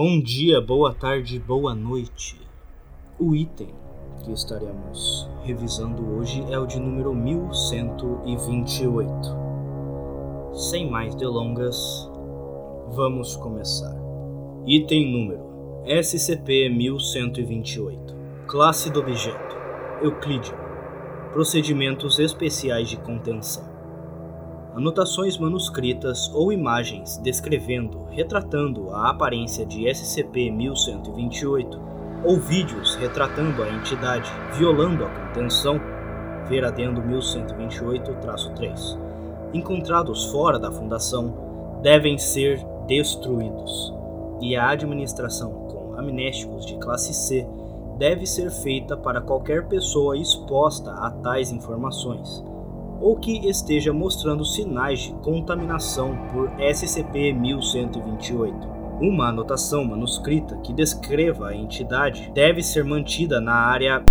Bom dia, boa tarde, boa noite. O item que estaremos revisando hoje é o de número 1128. Sem mais delongas, vamos começar. Item número SCP-1128 Classe do objeto Euclidean Procedimentos especiais de contenção anotações manuscritas ou imagens descrevendo, retratando a aparência de SCP-1128, ou vídeos retratando a entidade violando a contenção, ver adendo 1128-3, encontrados fora da Fundação, devem ser destruídos, e a administração com amnésticos de classe C deve ser feita para qualquer pessoa exposta a tais informações ou que esteja mostrando sinais de contaminação por SCP-1128. Uma anotação manuscrita que descreva a entidade deve ser mantida na área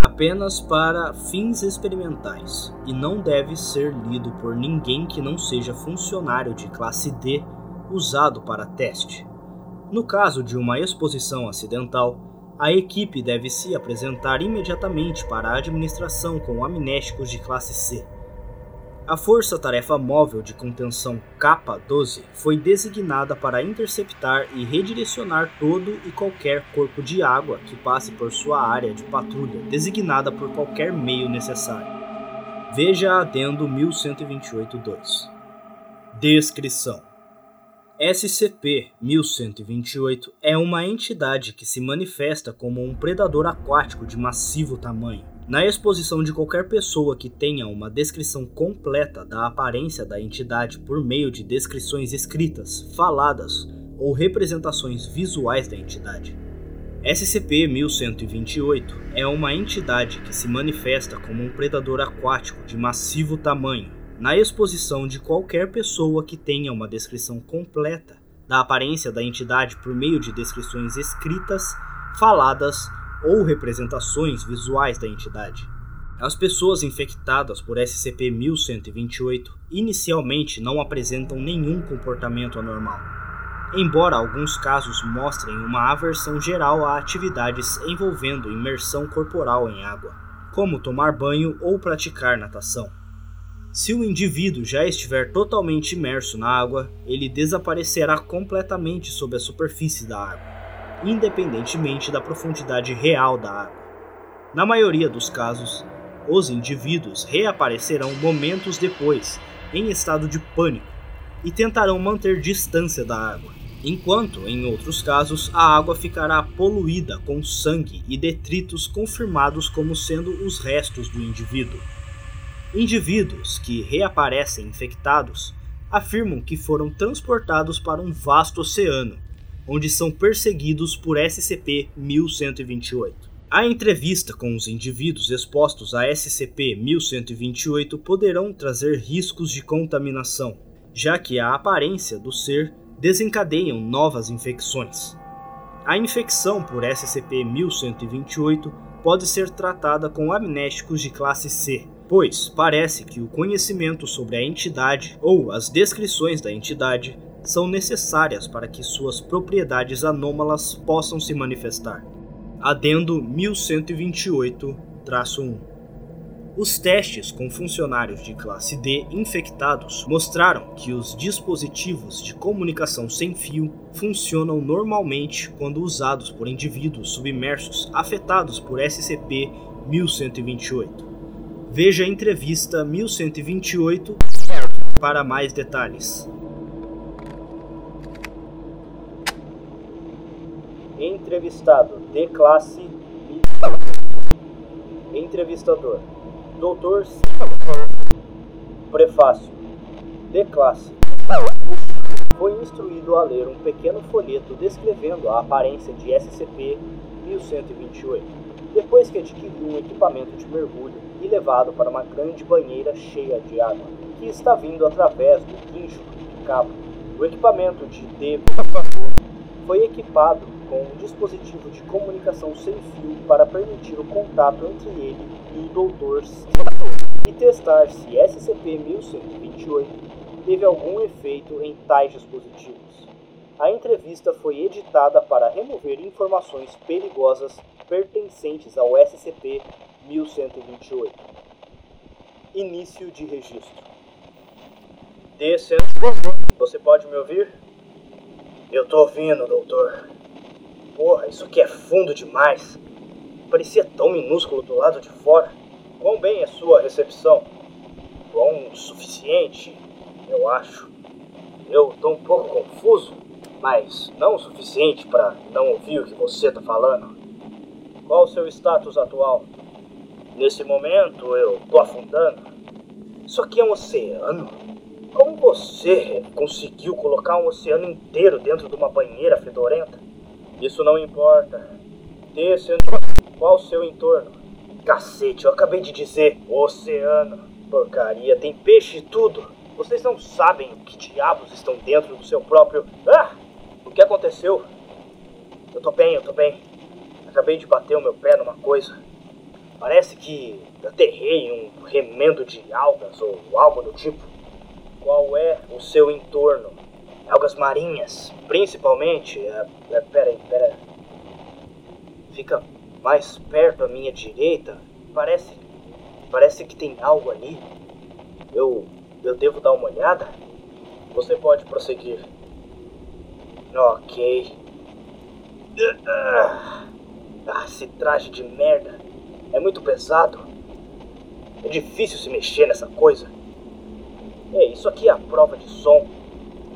apenas para fins experimentais e não deve ser lido por ninguém que não seja funcionário de classe D usado para teste. No caso de uma exposição acidental, a equipe deve se apresentar imediatamente para a administração com amnésticos de classe C. A Força-Tarefa Móvel de Contenção K-12 foi designada para interceptar e redirecionar todo e qualquer corpo de água que passe por sua área de patrulha, designada por qualquer meio necessário. Veja adendo 1128-2. Descrição SCP-1128 é uma entidade que se manifesta como um predador aquático de massivo tamanho na exposição de qualquer pessoa que tenha uma descrição completa da aparência da entidade por meio de descrições escritas, faladas ou representações visuais da entidade. SCP-1128 é uma entidade que se manifesta como um predador aquático de massivo tamanho, na exposição de qualquer pessoa que tenha uma descrição completa da aparência da entidade por meio de descrições escritas, faladas ou representações visuais da entidade. As pessoas infectadas por SCP-1128 inicialmente não apresentam nenhum comportamento anormal, embora alguns casos mostrem uma aversão geral a atividades envolvendo imersão corporal em água, como tomar banho ou praticar natação. Se o indivíduo já estiver totalmente imerso na água, ele desaparecerá completamente sob a superfície da água independentemente da profundidade real da água. Na maioria dos casos, os indivíduos reaparecerão momentos depois, em estado de pânico, e tentarão manter distância da água, enquanto, em outros casos, a água ficará poluída com sangue e detritos confirmados como sendo os restos do indivíduo. Indivíduos que reaparecem infectados afirmam que foram transportados para um vasto oceano onde são perseguidos por SCP-1128. A entrevista com os indivíduos expostos a SCP-1128 poderão trazer riscos de contaminação, já que a aparência do ser desencadeiam novas infecções. A infecção por SCP-1128 pode ser tratada com amnésticos de classe C, pois parece que o conhecimento sobre a entidade ou as descrições da entidade são necessárias para que suas propriedades anômalas possam se manifestar. Adendo 1128-1 Os testes com funcionários de classe D infectados mostraram que os dispositivos de comunicação sem fio funcionam normalmente quando usados por indivíduos submersos afetados por SCP-1128. Veja a entrevista 1128 para mais detalhes. Entrevistado de classe Entrevistador. Doutor Prefácio de classe. Foi instruído a ler um pequeno folheto descrevendo a aparência de SCP-1128, depois que adquiriu um equipamento de mergulho e levado para uma grande banheira cheia de água, que está vindo através do guincho de cabo. O equipamento de D foi equipado com um dispositivo de comunicação sem fio para permitir o contato entre ele e o Dr. e testar se SCP-1128 teve algum efeito em tais dispositivos. A entrevista foi editada para remover informações perigosas pertencentes ao SCP-1128. Início de registro. Descendo. Você pode me ouvir? Eu tô ouvindo, doutor. Porra, isso aqui é fundo demais. Parecia tão minúsculo do lado de fora. Quão bem é sua recepção? Bom o suficiente, eu acho. Eu tô um pouco confuso, mas não o suficiente para não ouvir o que você tá falando. Qual o seu status atual? Nesse momento eu tô afundando. Isso aqui é um oceano? Como você conseguiu colocar um oceano inteiro dentro de uma banheira fedorenta? Isso não importa. Desse qual o seu entorno? Cacete, eu acabei de dizer oceano. Porcaria, tem peixe e tudo. Vocês não sabem o que diabos estão dentro do seu próprio. Ah! O que aconteceu? Eu tô bem, eu tô bem. Acabei de bater o meu pé numa coisa. Parece que aterrei um remendo de algas ou algo do tipo. Qual é o seu entorno? Algas marinhas, principalmente. É, é, pera aí, pera aí. Fica mais perto à minha direita. Parece. Parece que tem algo ali. Eu. Eu devo dar uma olhada? Você pode prosseguir. Ok. Ah, esse traje de merda. É muito pesado. É difícil se mexer nessa coisa. Ei, isso aqui é a prova de som.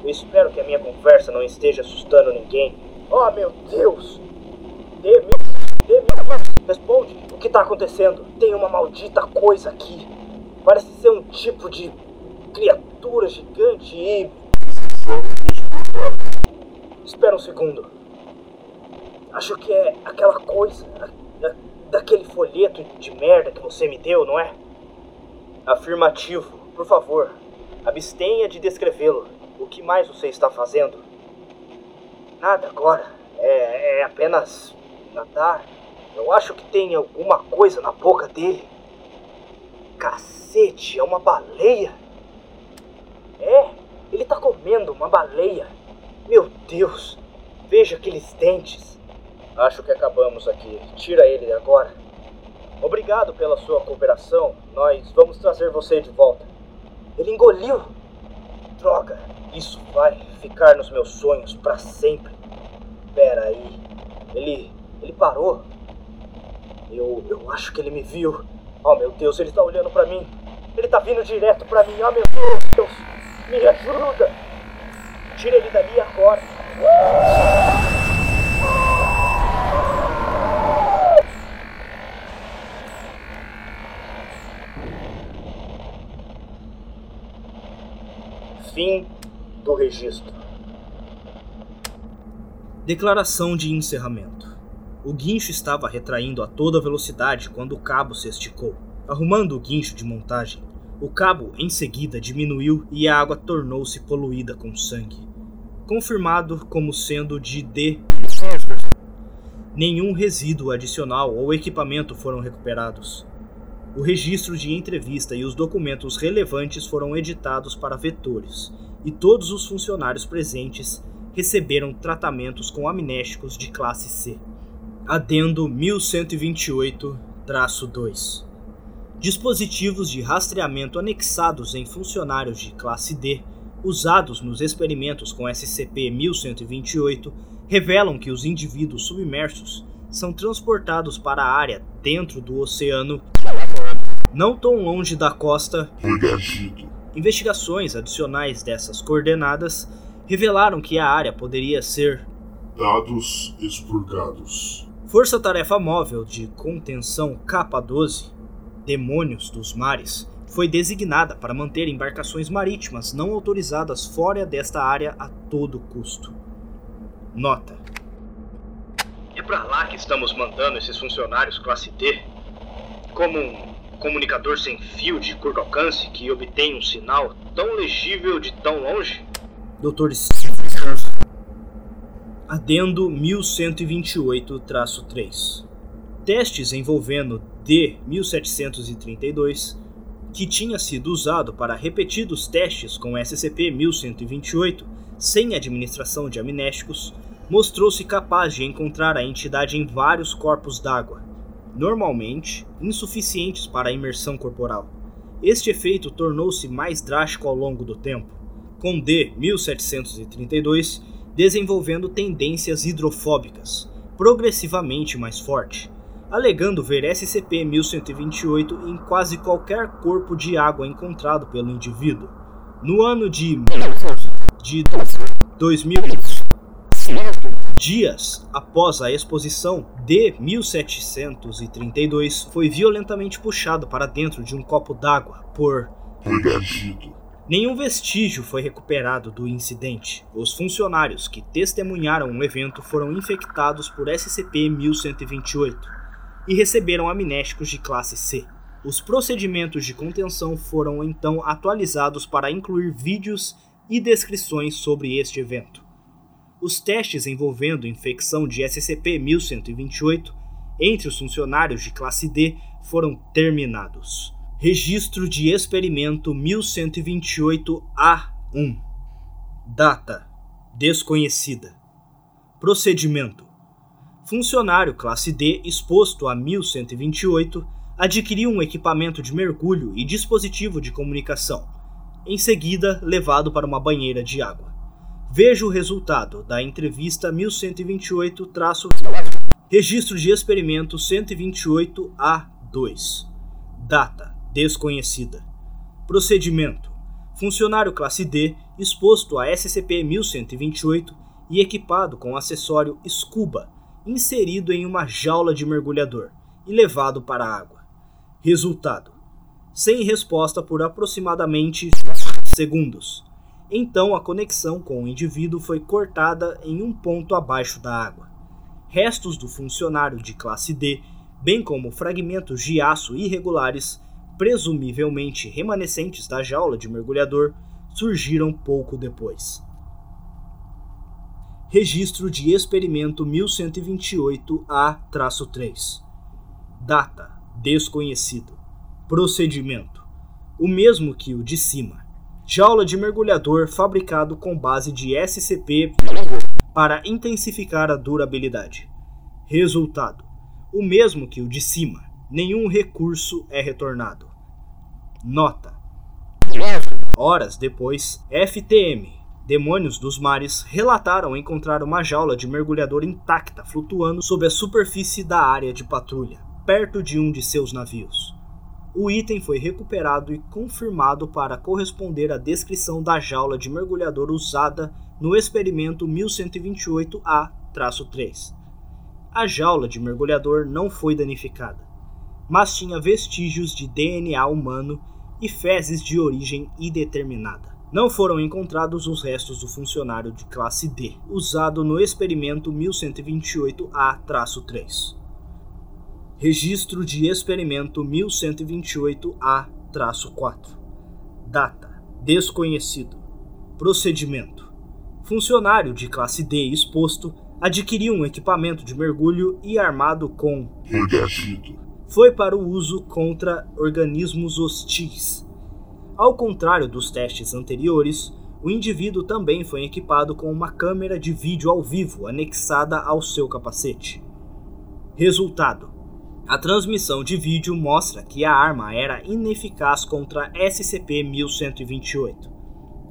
Eu espero que a minha conversa não esteja assustando ninguém. Oh, meu Deus! Demi, Demi, responde. O que está acontecendo? Tem uma maldita coisa aqui. Parece ser um tipo de criatura gigante e... Espera um segundo. Acho que é aquela coisa, daquele folheto de merda que você me deu, não é? Afirmativo. Por favor, Abstenha de descrevê-lo. O que mais você está fazendo? Nada agora. É, é apenas nadar. Eu acho que tem alguma coisa na boca dele. Cacete, é uma baleia? É, ele está comendo uma baleia. Meu Deus, veja aqueles dentes. Acho que acabamos aqui. Tira ele agora. Obrigado pela sua cooperação. Nós vamos trazer você de volta. Ele engoliu. Droga, isso vai ficar nos meus sonhos para sempre. Pera aí. Ele. ele parou. Eu. eu acho que ele me viu. Oh meu Deus, ele tá olhando para mim. Ele tá vindo direto para mim. Oh meu Deus, Deus, me ajuda. Tira ele dali agora. Fim do registro. Declaração de encerramento. O guincho estava retraindo a toda velocidade quando o cabo se esticou. Arrumando o guincho de montagem, o cabo em seguida diminuiu e a água tornou-se poluída com sangue. Confirmado como sendo de D. Nenhum resíduo adicional ou equipamento foram recuperados. O registro de entrevista e os documentos relevantes foram editados para vetores, e todos os funcionários presentes receberam tratamentos com amnésticos de classe C. Adendo 1128-2 Dispositivos de rastreamento anexados em funcionários de classe D, usados nos experimentos com SCP-1128, revelam que os indivíduos submersos são transportados para a área dentro do oceano não tão longe da costa. Investigações adicionais dessas coordenadas revelaram que a área poderia ser dados expurgados. Força-tarefa móvel de contenção K-12, Demônios dos Mares, foi designada para manter embarcações marítimas não autorizadas fora desta área a todo custo. Nota: É para lá que estamos mandando esses funcionários classe D? Como um comunicador sem fio de curto alcance que obtém um sinal tão legível de tão longe? Doutor Adendo 1128-3 Testes envolvendo D-1732, que tinha sido usado para repetidos testes com SCP-1128, sem administração de amnésticos, mostrou-se capaz de encontrar a entidade em vários corpos d'água, normalmente insuficientes para a imersão corporal. Este efeito tornou-se mais drástico ao longo do tempo, com D 1732 desenvolvendo tendências hidrofóbicas, progressivamente mais forte, alegando ver SCP-1128 em quase qualquer corpo de água encontrado pelo indivíduo. No ano de, de 2000, dias após a exposição de 1732, foi violentamente puxado para dentro de um copo d'água por Nenhum vestígio foi recuperado do incidente. Os funcionários que testemunharam o evento foram infectados por SCP-1128 e receberam amnésticos de classe C. Os procedimentos de contenção foram então atualizados para incluir vídeos e descrições sobre este evento. Os testes envolvendo infecção de SCP-1128 entre os funcionários de classe D foram terminados. Registro de experimento 1128A1. Data: desconhecida. Procedimento: Funcionário classe D exposto a 1128 adquiriu um equipamento de mergulho e dispositivo de comunicação. Em seguida, levado para uma banheira de água. Veja o resultado da entrevista 1128- Registro de experimento 128A2. Data: desconhecida. Procedimento: funcionário classe D exposto a SCP-1128 e equipado com acessório Scuba, inserido em uma jaula de mergulhador e levado para a água. Resultado: sem resposta por aproximadamente segundos. Então a conexão com o indivíduo foi cortada em um ponto abaixo da água. Restos do funcionário de classe D, bem como fragmentos de aço irregulares, presumivelmente remanescentes da jaula de mergulhador, surgiram pouco depois. Registro de experimento 1128A-3 Data: desconhecido. Procedimento: o mesmo que o de cima. Jaula de mergulhador fabricado com base de SCP para intensificar a durabilidade. Resultado: o mesmo que o de cima. Nenhum recurso é retornado. Nota: Horas depois, FTM, Demônios dos Mares, relataram encontrar uma jaula de mergulhador intacta flutuando sob a superfície da área de patrulha, perto de um de seus navios. O item foi recuperado e confirmado para corresponder à descrição da jaula de mergulhador usada no experimento 1128A-3. A jaula de mergulhador não foi danificada mas tinha vestígios de DNA humano e fezes de origem indeterminada. Não foram encontrados os restos do funcionário de classe D, usado no experimento 1128A-3. Registro de experimento 1128A-4. Data: desconhecido. Procedimento: Funcionário de classe D exposto adquiriu um equipamento de mergulho e armado com foi para o uso contra organismos hostis. Ao contrário dos testes anteriores, o indivíduo também foi equipado com uma câmera de vídeo ao vivo anexada ao seu capacete. Resultado: a transmissão de vídeo mostra que a arma era ineficaz contra SCP-1128,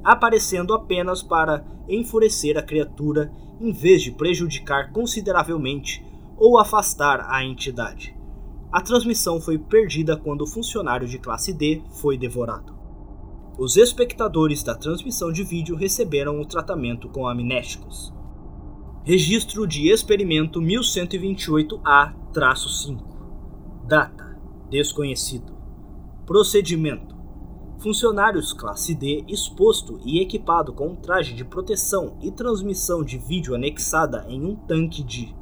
aparecendo apenas para enfurecer a criatura em vez de prejudicar consideravelmente ou afastar a entidade. A transmissão foi perdida quando o funcionário de classe D foi devorado. Os espectadores da transmissão de vídeo receberam o tratamento com amnésticos. Registro de experimento 1128A-5. Data: desconhecido. Procedimento: Funcionários classe D exposto e equipado com um traje de proteção e transmissão de vídeo anexada em um tanque de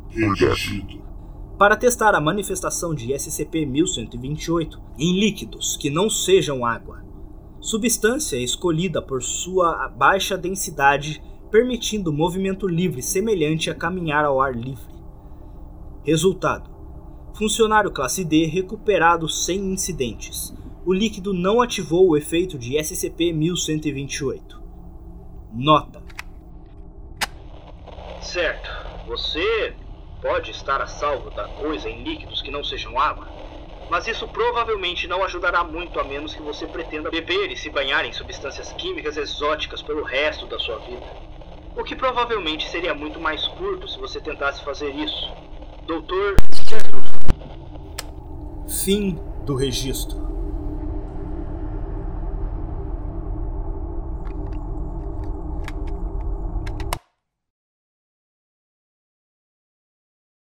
para testar a manifestação de SCP-1128 em líquidos que não sejam água. Substância escolhida por sua baixa densidade, permitindo movimento livre semelhante a caminhar ao ar livre. Resultado: Funcionário classe D recuperado sem incidentes. O líquido não ativou o efeito de SCP-1128. Nota: Certo. Você pode estar a salvo da coisa em líquidos que não sejam água, mas isso provavelmente não ajudará muito a menos que você pretenda beber e se banhar em substâncias químicas exóticas pelo resto da sua vida. O que provavelmente seria muito mais curto se você tentasse fazer isso. Doutor. Fim do registro.